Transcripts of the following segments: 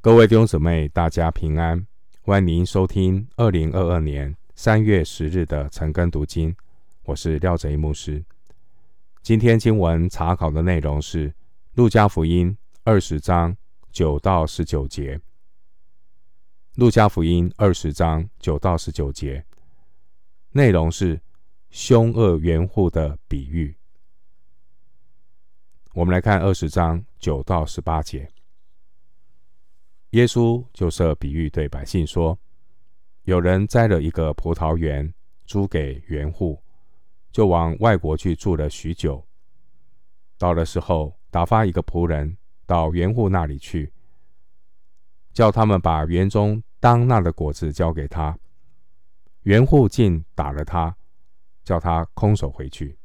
各位弟兄姊妹，大家平安，欢迎您收听二零二二年三月十日的晨更读经。我是廖哲一牧师。今天经文查考的内容是《路加福音》二十章九到十九节。《路加福音》二十章九到十九节内容是凶恶园户的比喻。我们来看二十章九到十八节。耶稣就设比喻对百姓说：“有人栽了一个葡萄园，租给园户，就往外国去住了许久。到了时候，打发一个仆人到园户那里去，叫他们把园中当纳的果子交给他。园户竟打了他，叫他空手回去。”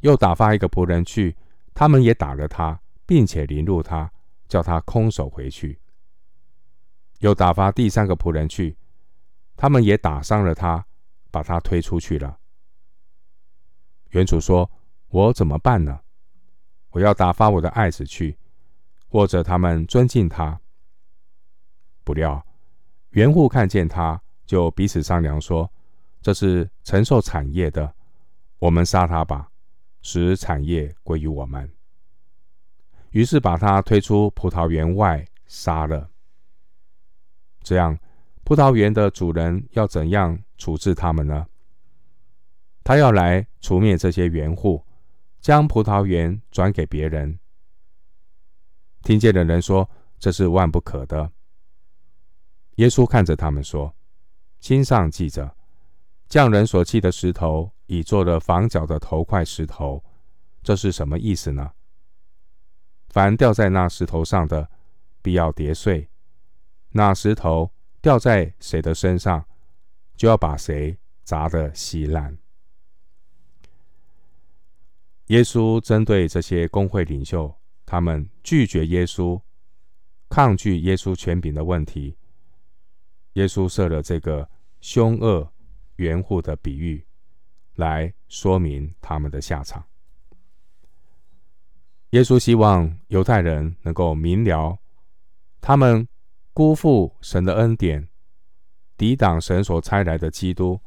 又打发一个仆人去，他们也打了他，并且凌辱他，叫他空手回去。又打发第三个仆人去，他们也打伤了他，把他推出去了。原主说：“我怎么办呢？我要打发我的爱子去，或者他们尊敬他。”不料原户看见他，就彼此商量说：“这是承受产业的，我们杀他吧。”使产业归于我们，于是把他推出葡萄园外杀了。这样，葡萄园的主人要怎样处置他们呢？他要来除灭这些园户，将葡萄园转给别人。听见的人说：“这是万不可的。”耶稣看着他们说：“心上记着。”匠人所弃的石头，已做了房角的头块石头，这是什么意思呢？凡掉在那石头上的，必要跌碎；那石头掉在谁的身上，就要把谁砸得稀烂。耶稣针对这些工会领袖，他们拒绝耶稣、抗拒耶稣权柄的问题，耶稣设了这个凶恶。圆护的比喻，来说明他们的下场。耶稣希望犹太人能够明了，他们辜负神的恩典，抵挡神所差来的基督，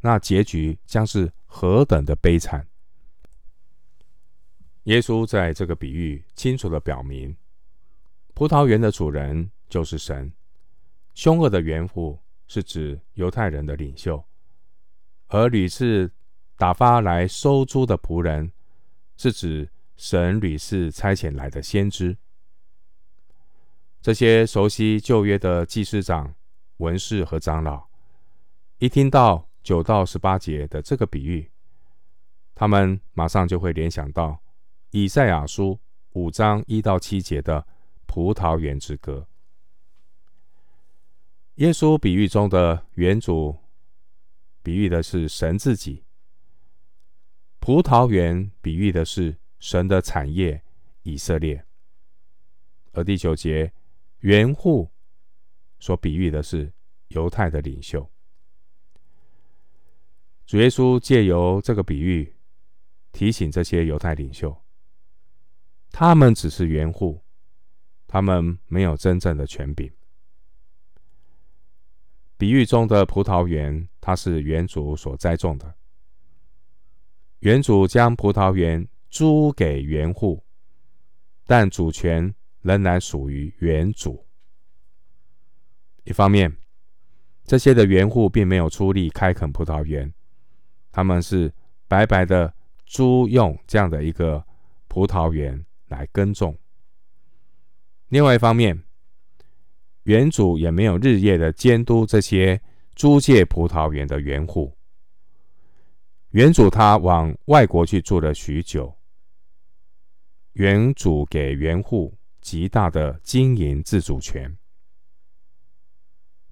那结局将是何等的悲惨。耶稣在这个比喻清楚地表明，葡萄园的主人就是神，凶恶的园户。是指犹太人的领袖，而屡次打发来收租的仆人，是指神屡次差遣来的先知。这些熟悉旧约的祭司长、文士和长老，一听到九到十八节的这个比喻，他们马上就会联想到以赛亚书五章一到七节的葡萄园之歌。耶稣比喻中的园主，比喻的是神自己；葡萄园比喻的是神的产业以色列。而第九节园户所比喻的是犹太的领袖。主耶稣借由这个比喻提醒这些犹太领袖，他们只是园户，他们没有真正的权柄。比喻中的葡萄园，它是园主所栽种的。园主将葡萄园租给园户，但主权仍然属于原主。一方面，这些的园户并没有出力开垦葡萄园，他们是白白的租用这样的一个葡萄园来耕种。另外一方面，原主也没有日夜的监督这些租借葡萄园的园户。原主他往外国去住了许久，原主给原户极大的经营自主权，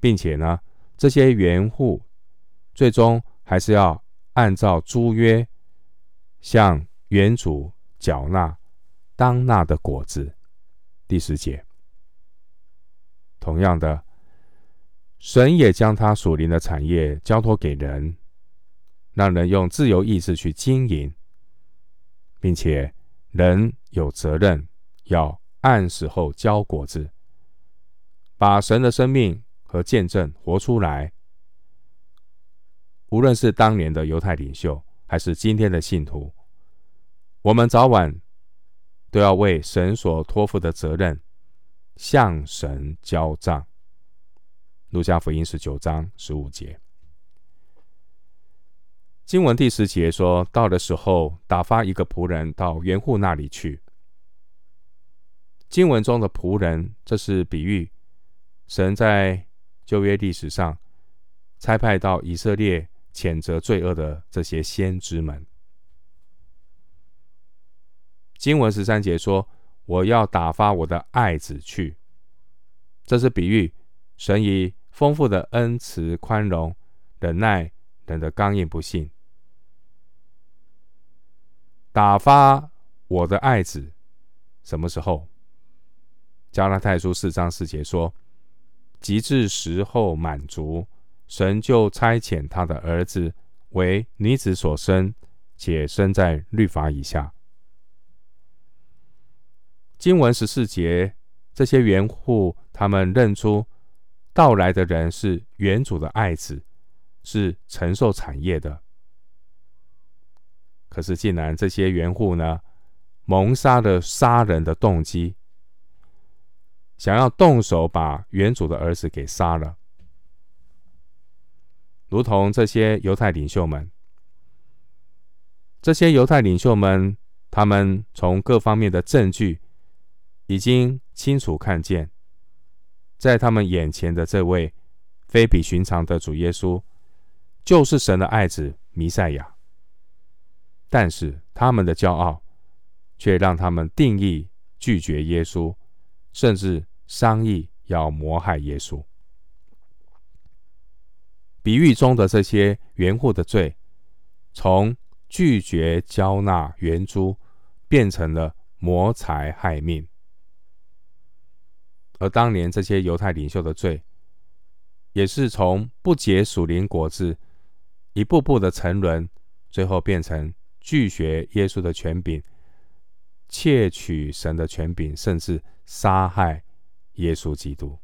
并且呢，这些原户最终还是要按照租约向原主缴纳当纳的果子。第十节。同样的，神也将他属灵的产业交托给人，让人用自由意志去经营，并且人有责任要按时候交果子，把神的生命和见证活出来。无论是当年的犹太领袖，还是今天的信徒，我们早晚都要为神所托付的责任向神交账。路加福音十九章十五节。经文第十节说：“到的时候，打发一个仆人到园户那里去。”经文中的仆人，这是比喻神在旧约历史上差派到以色列谴责罪恶的这些先知们。经文十三节说：“我要打发我的爱子去。”这是比喻神以丰富的恩慈、宽容、忍耐人的刚硬不信。打发我的爱子，什么时候？加拉太书四章四节说：“及至时候满足，神就差遣他的儿子为女子所生，且生在律法以下。”经文十四节，这些原户他们认出到来的人是原主的爱子，是承受产业的。可是，竟然这些园户呢，蒙杀了杀人的动机，想要动手把原主的儿子给杀了，如同这些犹太领袖们。这些犹太领袖们，他们从各方面的证据已经清楚看见，在他们眼前的这位非比寻常的主耶稣，就是神的爱子弥赛亚。但是他们的骄傲，却让他们定义拒绝耶稣，甚至商议要谋害耶稣。比喻中的这些园户的罪，从拒绝交纳园租，变成了谋财害命；而当年这些犹太领袖的罪，也是从不结属灵果子，一步步的沉沦，最后变成。拒绝耶稣的权柄，窃取神的权柄，甚至杀害耶稣基督。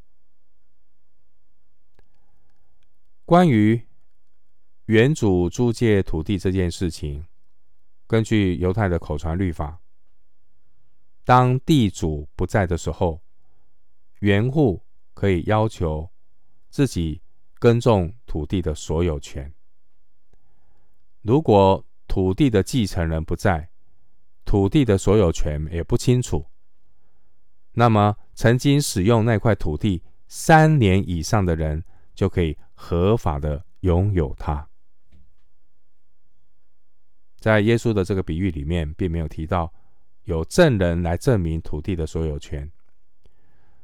关于原主租借土地这件事情，根据犹太的口传律法，当地主不在的时候，原户可以要求自己耕种土地的所有权。如果土地的继承人不在，土地的所有权也不清楚。那么，曾经使用那块土地三年以上的人，就可以合法的拥有它。在耶稣的这个比喻里面，并没有提到有证人来证明土地的所有权，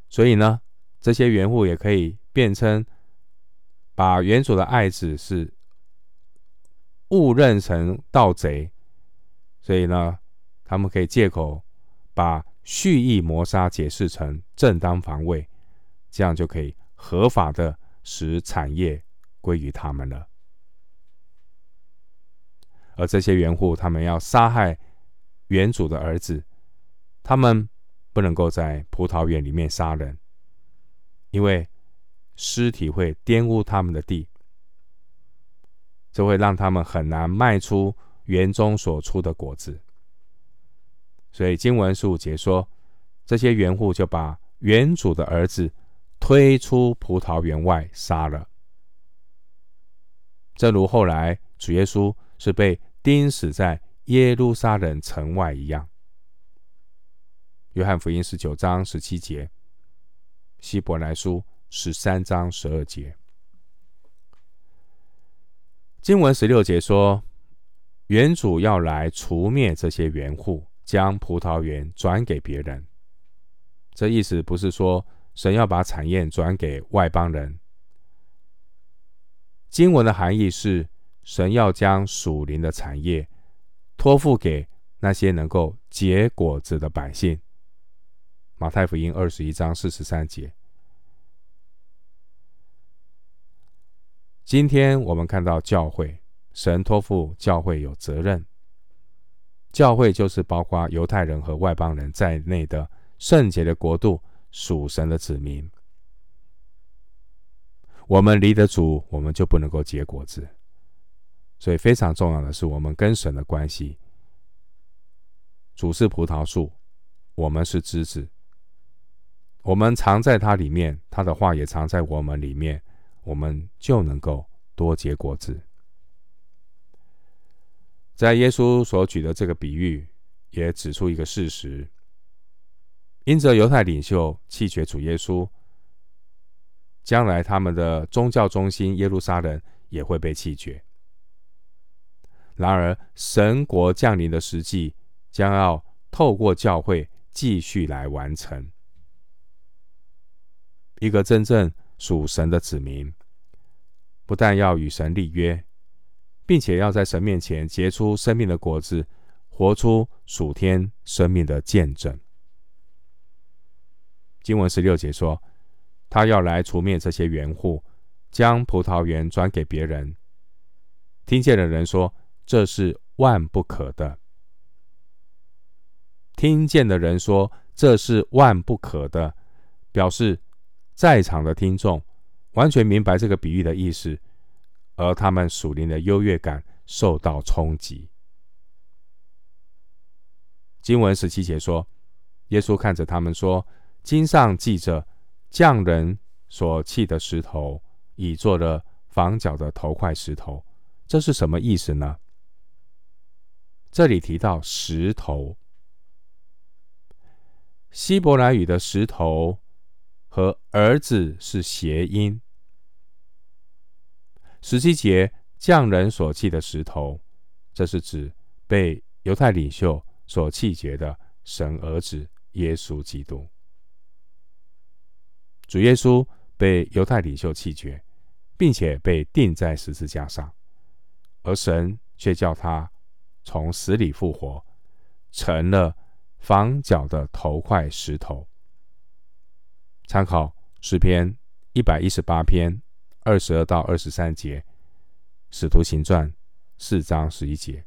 所以呢，这些原户也可以辩称，把原主的爱子是。误认成盗贼，所以呢，他们可以借口把蓄意谋杀解释成正当防卫，这样就可以合法的使产业归于他们了。而这些园户，他们要杀害原主的儿子，他们不能够在葡萄园里面杀人，因为尸体会玷污他们的地。这会让他们很难卖出园中所出的果子，所以经文十五节说，这些园户就把园主的儿子推出葡萄园外杀了。正如后来主耶稣是被钉死在耶路撒冷城外一样。约翰福音十九章十七节，希伯来书十三章十二节。经文十六节说，原主要来除灭这些园户，将葡萄园转给别人。这意思不是说神要把产业转给外邦人。经文的含义是，神要将属灵的产业托付给那些能够结果子的百姓。马太福音二十一章四十三节。今天我们看到教会，神托付教会有责任。教会就是包括犹太人和外邦人在内的圣洁的国度，属神的子民。我们离得主，我们就不能够结果子。所以非常重要的是，我们跟神的关系。主是葡萄树，我们是枝子。我们藏在他里面，他的话也藏在我们里面，我们就能够多结果子。在耶稣所举的这个比喻，也指出一个事实：因着犹太领袖弃绝主耶稣，将来他们的宗教中心耶路撒冷也会被弃绝。然而，神国降临的实际将要透过教会继续来完成。一个真正属神的子民，不但要与神立约，并且要在神面前结出生命的果子，活出属天生命的见证。经文十六节说：“他要来除灭这些园户，将葡萄园转给别人。”听见的人说：“这是万不可的。”听见的人说：“这是万不可的。”表示在场的听众完全明白这个比喻的意思。而他们属灵的优越感受到冲击。经文十七节说：“耶稣看着他们说，经上记着匠人所弃的石头，已做了房角的头块石头。这是什么意思呢？这里提到石头，希伯来语的石头和儿子是谐音。”十七节，匠人所弃的石头，这是指被犹太领袖所弃绝的神儿子耶稣基督。主耶稣被犹太领袖弃绝，并且被钉在十字架上，而神却叫他从死里复活，成了房角的头块石头。参考诗篇一百一十八篇。二十二到二十三节，《使徒行传》四章十一节，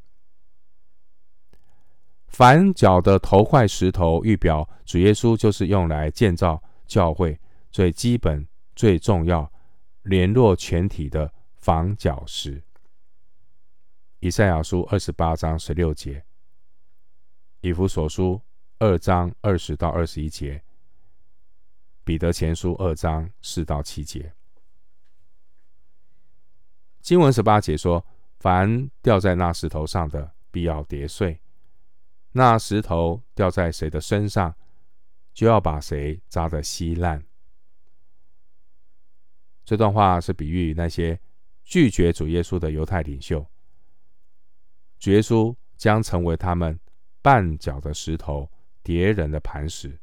房角的头块石头，预表主耶稣就是用来建造教会最基本、最重要、联络全体的房角石。以赛亚书二十八章十六节，以弗所书二章二十到二十一节，彼得前书二章四到七节。经文十八节说：“凡掉在那石头上的，必要跌碎；那石头掉在谁的身上，就要把谁砸得稀烂。”这段话是比喻那些拒绝主耶稣的犹太领袖，主耶稣将成为他们绊脚的石头，跌人的磐石。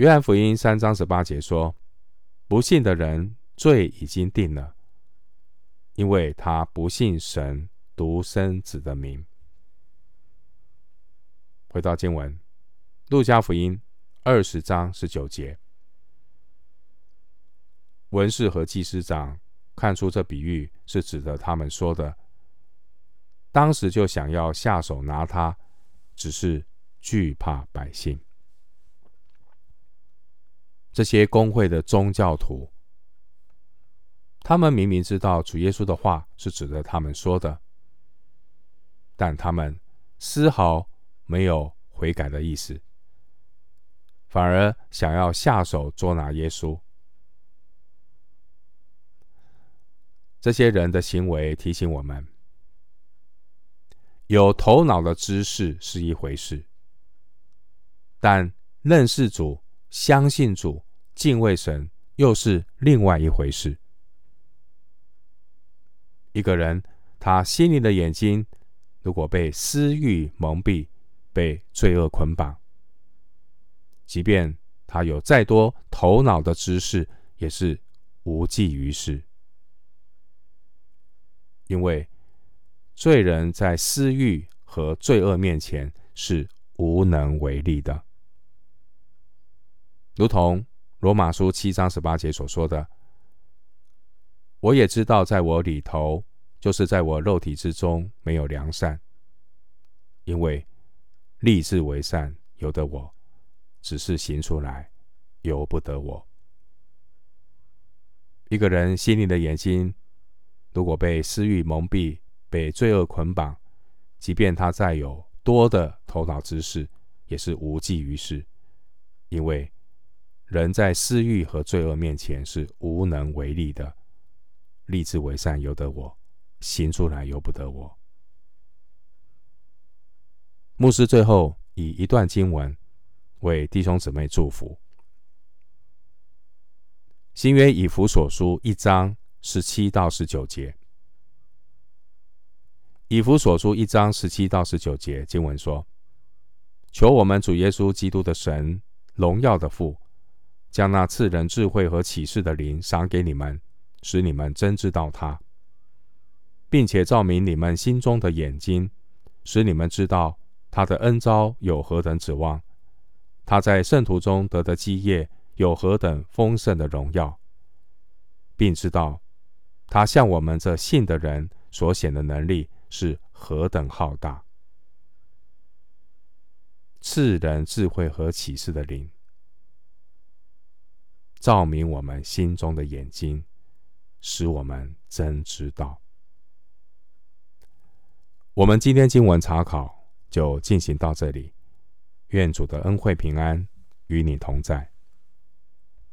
约翰福音三章十八节说。不信的人罪已经定了，因为他不信神独生子的名。回到经文，路加福音二十章十九节，文士和祭司长看出这比喻是指的他们说的，当时就想要下手拿他，只是惧怕百姓。这些公会的宗教徒，他们明明知道主耶稣的话是指着他们说的，但他们丝毫没有悔改的意思，反而想要下手捉拿耶稣。这些人的行为提醒我们：有头脑的知识是一回事，但认识主。相信主、敬畏神，又是另外一回事。一个人，他心灵的眼睛如果被私欲蒙蔽，被罪恶捆绑，即便他有再多头脑的知识，也是无济于事。因为罪人在私欲和罪恶面前是无能为力的。如同罗马书七章十八节所说的，我也知道，在我里头，就是在我肉体之中，没有良善，因为立志为善由得我，只是行出来由不得我。一个人心灵的眼睛，如果被私欲蒙蔽，被罪恶捆绑，即便他再有多的头脑知识，也是无济于事，因为人在私欲和罪恶面前是无能为力的。立志为善由得我，行出来由不得我。牧师最后以一段经文为弟兄姊妹祝福。新约以弗所书一章十七到十九节。以弗所书一章十七到十九节经文说：“求我们主耶稣基督的神，荣耀的父，将那赐人智慧和启示的灵赏给你们，使你们真知道他，并且照明你们心中的眼睛，使你们知道他的恩召有何等指望，他在圣徒中得的基业有何等丰盛的荣耀，并知道他向我们这信的人所显的能力。”是何等浩大！赐人智慧和启示的灵，照明我们心中的眼睛，使我们真知道。我们今天经文查考就进行到这里，愿主的恩惠平安与你同在。